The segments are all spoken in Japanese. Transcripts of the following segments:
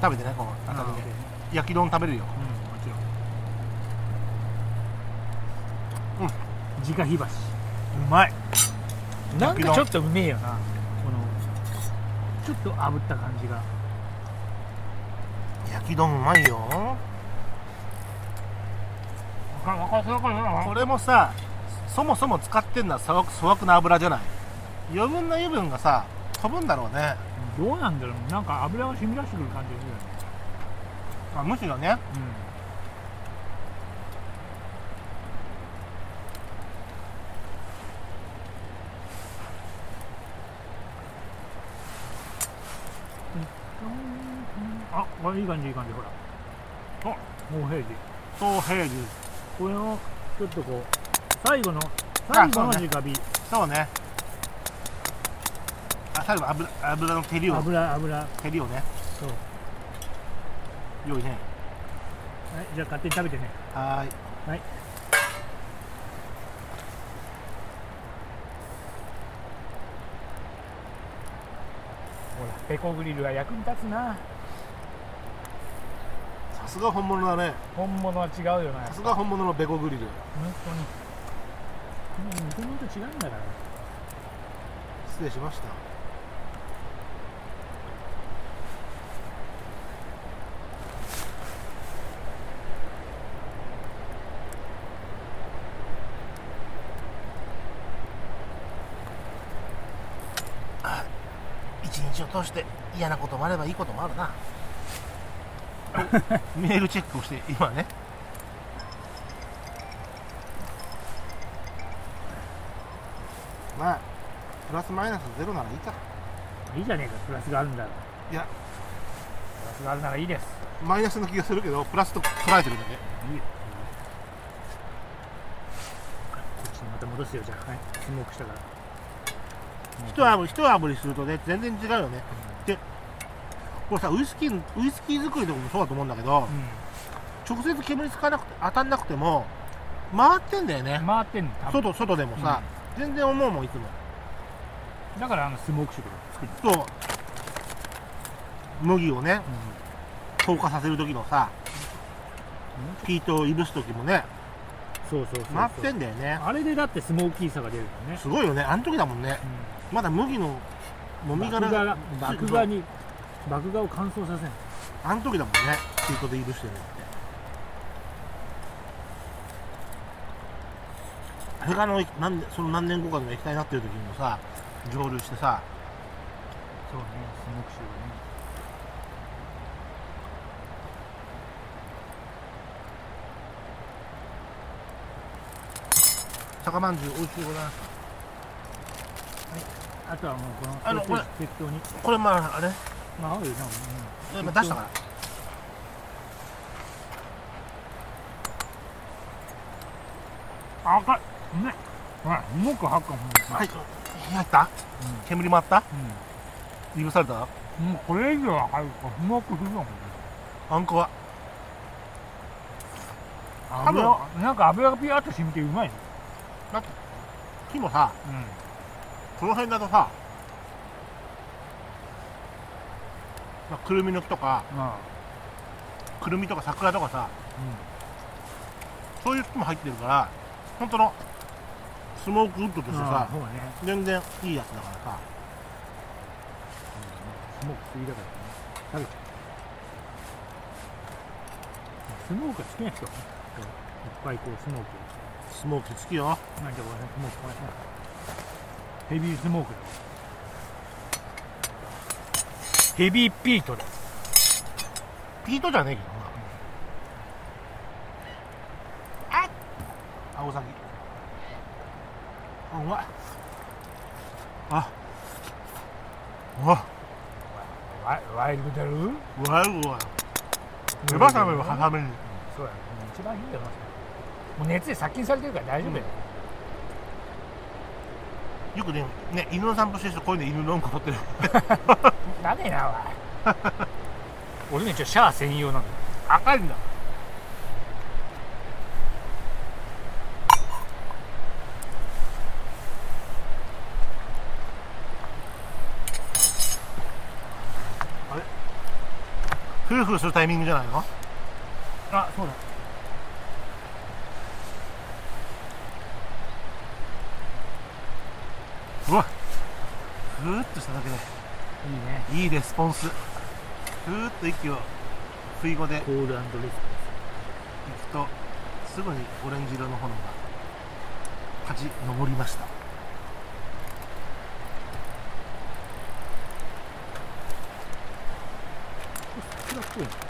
食べてねこのあ赤身でー焼き丼食べれるよ。うんもちろん。うん。直火箸。うまい。なんかちょっとうめえよな。このちょっと炙った感じが。焼き丼うまいよ。これもさそもそも使ってんのは粗悪粗悪な油じゃない。余分な油分がさ飛ぶんだろうねどうなんだろうなんか油が染み出してくる感じがするよね。あむしろね。あこれいい感じいい感じほら。あ。もう平時。そう平時。これをちょっとこう最後の最後の直火、そうね。あ最後油油の照りを。油油。照りをね。そう。用意ね。はいじゃあ勝手に食べてね。はーい。はい。ほらペコグリルは役に立つな。さすが本物だね。本物は違うよなさすが本物のベコグリル。本当に。偽物と違うんだから。失礼しました通して嫌なこともあればいいこともあるな。メールチェックをして今ね。まあプラスマイナスゼロならいいか。いいじゃねえかプラスがあるんだろいや。プラスがあるならいいです。マイナスの気がするけどプラスと捉えてるだけ。いいよこっちにまた戻すよじゃあ。はい。スモークしたから一炙り一炙りするとね全然違うよね。でこれさウイスキーウイスキー作りとかもそうだと思うんだけど、直接煙つかなくて当たんなくても回ってんだよね。うん、回ってんの外外でもさ、全然思うもんいつも。だからあのスモーク色を作るそう。麦をね透過させる時のさピートをいぶす時もねそうそうそうそう。回ってんだよね。あれでだってスモーキーさが出るよね、すごいよね。あの時だもんねまだ麦のもみ殻が麦芽に麦芽を乾燥させん。あの時だもんね。ピートでいぶしてるのって。あれがあのなんでその何年後かの液体になってる時にもさ蒸留してさ。そうねスモーク臭がね酒まんじゅう美味しいございますあとはもうこのあのこれ適当に。これまああれ？まあ合うよな、うん今出したからあ赤い。うめえほらスモーク発火もうはい。入った？煙もあった？いぶされた？うん、もうこれ以上は入るかスモークする。のもんねあんこは？多分油なんか油がピヤッと染みてうまいね。木もさこの辺だとさ、まあ、くるみの木とかうん。まくるみとか桜とかさあそういう木も入ってるから本当のスモークウッドとしてうんさね。全然いいやつだからさ。スモーク好きだからね。スモークが好きな人？いっぱいこうスモーク。スモーク好きよ。なんかこれスモークヘビースモークだ。ヘビーピートだピートじゃねえけどな。あ青崎。あうまい。あ。あワイワイルドだろ？うわいうわ手羽さめを挟めに。そうやね。一番いいよなもう熱で殺菌されてるから大丈夫だよ、よくねね犬の散歩してる人こういうの犬のうんこ取ってる。だねえなおい俺ねちょシャア専用なんだよ赤いんだ。あれ？フーフーするタイミングじゃないの？あそうだうわふーっとしただけで。いいね。いいレスポンス。ふーっと息を不意語で。コールレス行くとすぐにオレンジ色の炎が立ち上りました。桜っぽい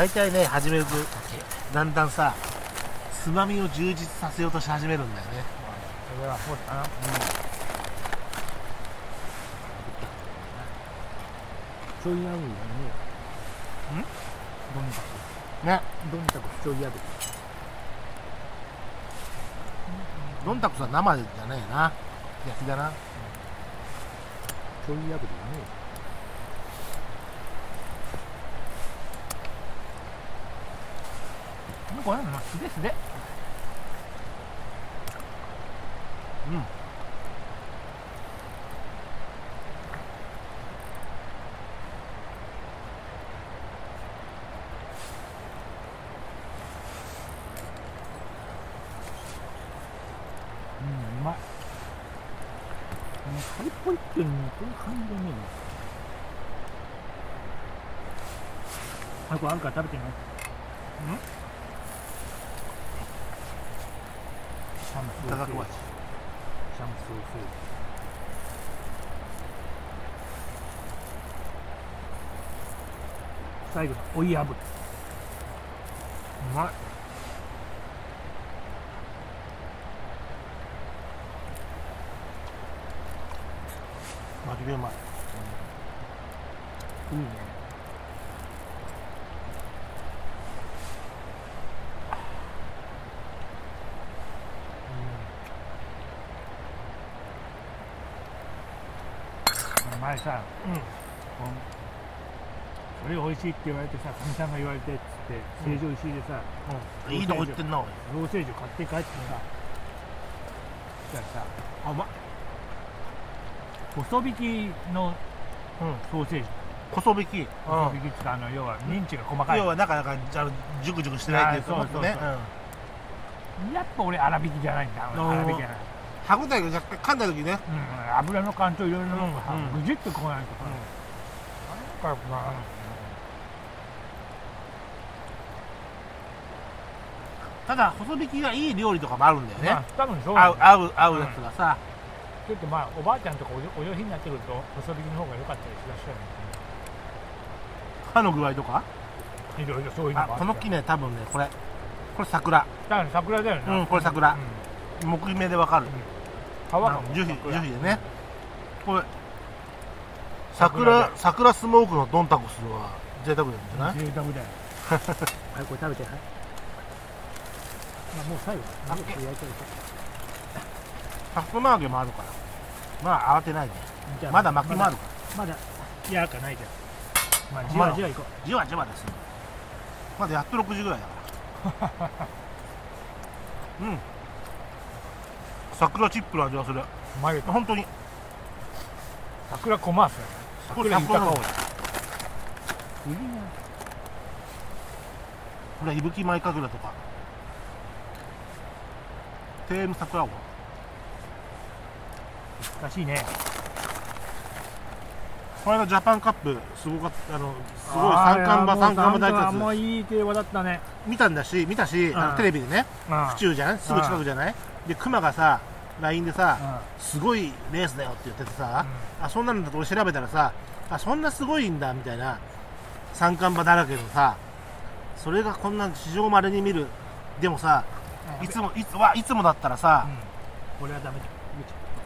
大体ね始めるとだんだんさつまみを充実させようとし始めるんだよね。それはそうだな。ちょい合うよねん？どんたく。ね。どんたくちょい合うどんたくさん生じゃないな。焼きだな。ちょい合うよねこれも素手素手うんうんうまい。もうカリッポリっていうのもこういう感じでね。あこれあるから食べてみますシャムソーセージいただくわシャムソーセージ最後の追い炙り。うまい。マジでうまいうんいいね前さ、うん。こんそれ美味しいって言われてさ、かみさんが言われてっつって、成城石井でさ、うん。いいとこ行ってんなローセージを買って帰ってさ、じゃあさ、あうまっ。細引きのうん。ソーセージ、細引き。細引きってあの要はミンチが細かい。要はなんかなんかあのジュクジュクしてないっていうそうそうそう。ねやっぱ俺粗挽きじゃないんだ。粗挽きじゃない。歯応えが若干噛んだ時ね。うん、油の感といろいろぐじっとこないとさ、なんかまあただ細引きがいい料理とかもあるんだよね、まあ多分そう。な合う合う合うやつがさ、ちょっとまあおばあちゃんとかおお上品になってくると細引きの方が良かったりしらっしゃ歯の具合とか？るいろいろそういうのこの木ね多分ねこれ。これ桜。だから桜だよね。うんこれ桜。うん。木目でわかる。皮がもう樹皮桜。樹皮でね。これ桜桜スモークのドンタコスは贅沢なんじゃない、贅沢だよ。はいこれ食べて。はいまあもう最後あもう焼いてるさつま揚げもあるから。まあ慌てないで。まだ巻きもあるかまだやかないじゃん。まあじわじわいこらじわじわですよ。まだやっと6時ぐらいだから。うん桜チップの味がする。本当に。桜コマース桜豊かこ多いいいねれ伊吹舞神楽とか。テーム桜を難しいね。この間ジャパンカップすごかったあのすごい三冠馬三冠馬大活。いい競馬だったね。見たんだし見たしうん。テレビでね。うん。府中じゃんすぐ近くじゃない？で熊がさ LINE でさうん。すごいレースだよって言っててさ、あそんなんだと俺調べたらさあそんなすごいんだみたいな三冠馬だらけのさそれがこんな史上まれに見る。でもさいつもいつわいつもだったらさ、うん。これはダメだ。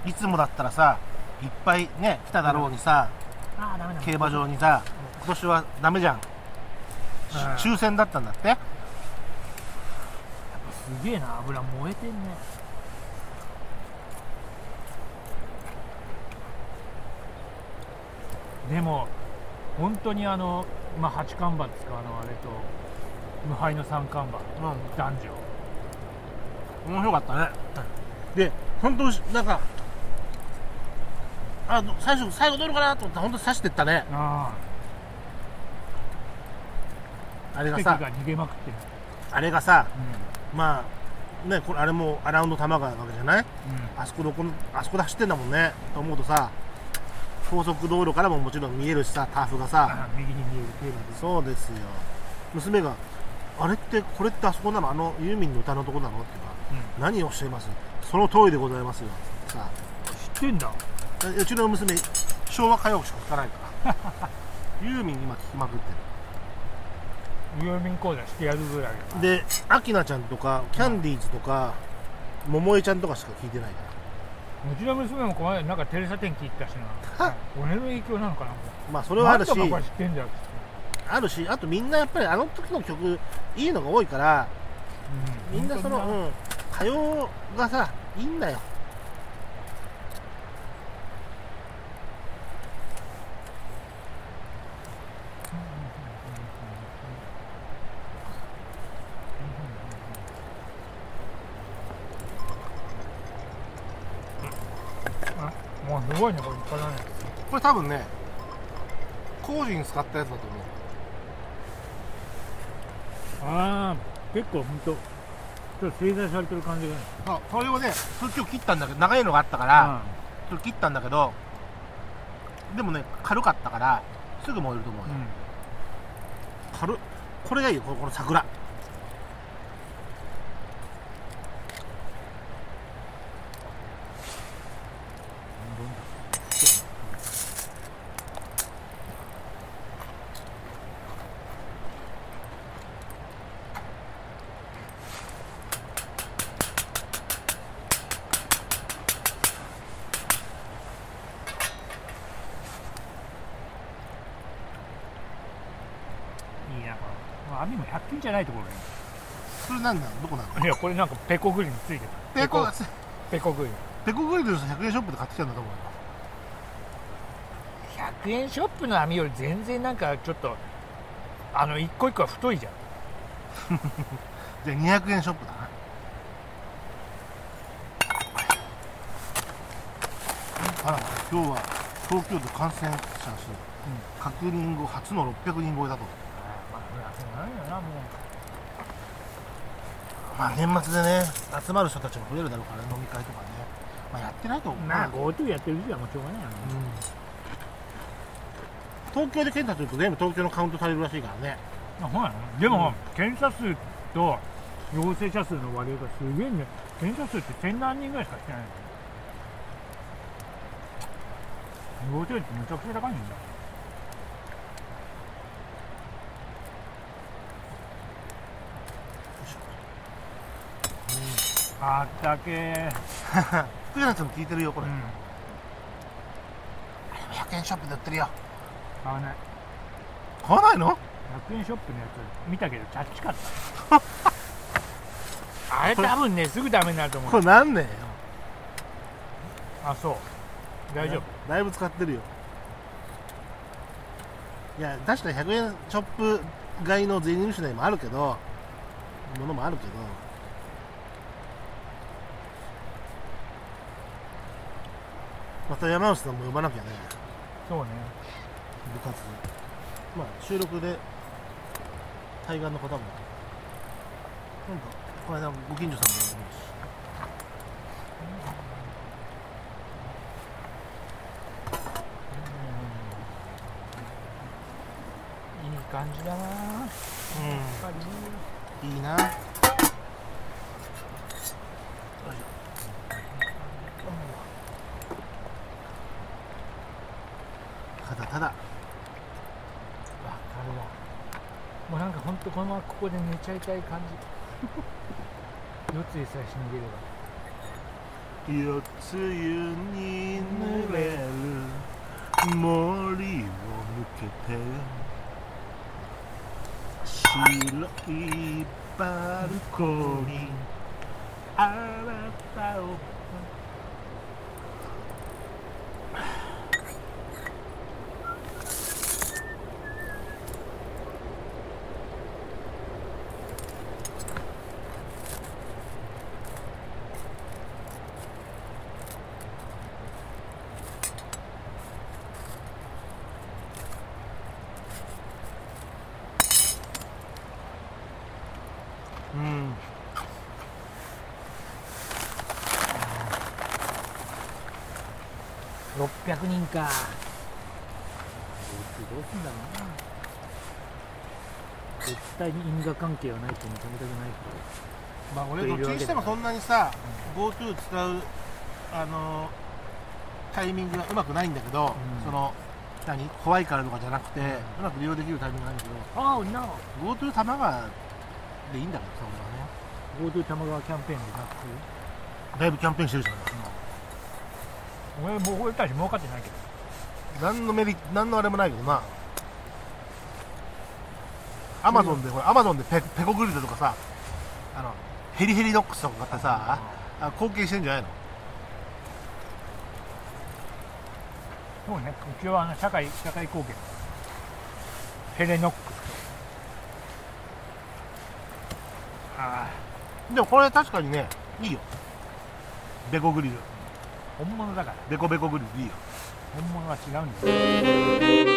いつもだったらさいっぱいね来ただろうにさ、競馬場にさ今年はダメじゃん、抽選だったんだって。すげえな油燃えてんねでも本当にあの、まあ、八冠馬ですかあのあれと無敗の三冠馬うん。男女。面白かったね、で本当なんかあど最初最後どうるかなと思ったら本当刺してったね。ああ。れがさが逃げまくってる。あれがさうまあねこれあれもアラウンド玉川なわけじゃない？んうん。あそこどこあそこで走ってんだもんねと思うとさ高速道路からももちろん見えるしさターフがさ。あ右に見える競馬で。すそうですよ。娘があれってこれってあそこなの？あのユーミンの歌のとこなの？って言うから何をおっしゃいます？その通りでございますよ。さ知ってんだ。あうちの娘昭和歌謡曲しか聴かないから。ユーミン今聴きまくってユーミン講座してやるぐらいるでアキナちゃんとかキャンディーズとか桃江ちゃんとかしか聴いてないからうちの娘もこの間なんかテレサ店聞いてたしな。俺の影響なのかなまあそれはあるし。あるしあとみんなやっぱりあの時の曲いいのが多いからうん。みんなその、うん、歌謡がさいいんだよあもうすごいねこれ立派だね。これ多分ね工事に使ったやつだと思う。ああ結構本当ちょっと製材されてる感じがね。あそれをねそれ今日切ったんだけど長いのがあったから、それ切ったんだけどでもね軽かったからすぐ燃えると思うよ、うん。軽っこれがいいよこの桜いいなこれ網も100均じゃないところねそれなんだどこなの？いやこれなんかペコグリルついてた。ペコ？ペコグリルペコグリルの100円ショップで買ってきたんだと思う。よ100円ショップの網より全然なんかちょっとあの一個一個は太いじゃん。じゃあ200円ショップだな。あら今日は東京都感染者数、確認後初の600人超えだとなもまあ年末でね集まる人たちも増えるだろうからね飲み会とかね。まあやってないと思う。まあ GoTo やってる時はもうしょうがないよね。うん。東京で検査すると全部東京のカウントされるらしいからね。あそうなのでも、検査数と陽性者数の割合がすげえね。検査数って千何人ぐらいしかしてないの陽性率めちゃくちゃ高いんだあったけー、福永さんも聞いてるよこれ、うん、100円ショップで売ってるよ。買わない。買わないの？100円ショップのやつ。見たけどチャッチかった。あれ多分ねすぐダメになると思う。これなんねんよ。あそう。大丈夫。だいぶ使ってるよ。いや確かに100円ショップ買いの税入手内もあるけどものもあるけどまた山内さんも呼ばなきゃね。そうね。部活。まあ収録で対岸の方も。なんかこの間ご近所さんも呼んでるしいい感じだな。うん。いいな。ただ。わかるわ。もうなんかほんとこのままここで寝ちゃいたい感じ。四つでさえしのげれば。四つ湯に濡れる森を抜けて白いバルコニー。あなたをうん600人か。どうすんだろうな。絶対に因果関係はないと認めたくないまあ俺どっちにしてもそんなにさ GoTo 使うあのタイミングがうまくないんだけど、うん。その何？怖いからとかじゃなくて、うまく利用できるタイミングなんだけど。ああ、な GoTo 玉川でいいんだけどさ俺はね GoTo 玉川キャンペーンでなくだいぶキャンペーンしてるじゃない俺もう俺たち儲かってないけど。何のメリット何のあれもないけどな。アマゾンでほらアマゾンでペペコグリルとかさあのヘリヘリドックスとか買ってさあ貢献してんじゃないの？そうね。うちはあの社会社会貢献。ヘレノックスと。ああでもこれ確かにねいいよ。ベコグリル本物だから。ベコベコグリルいいよ。本物は違うんだよ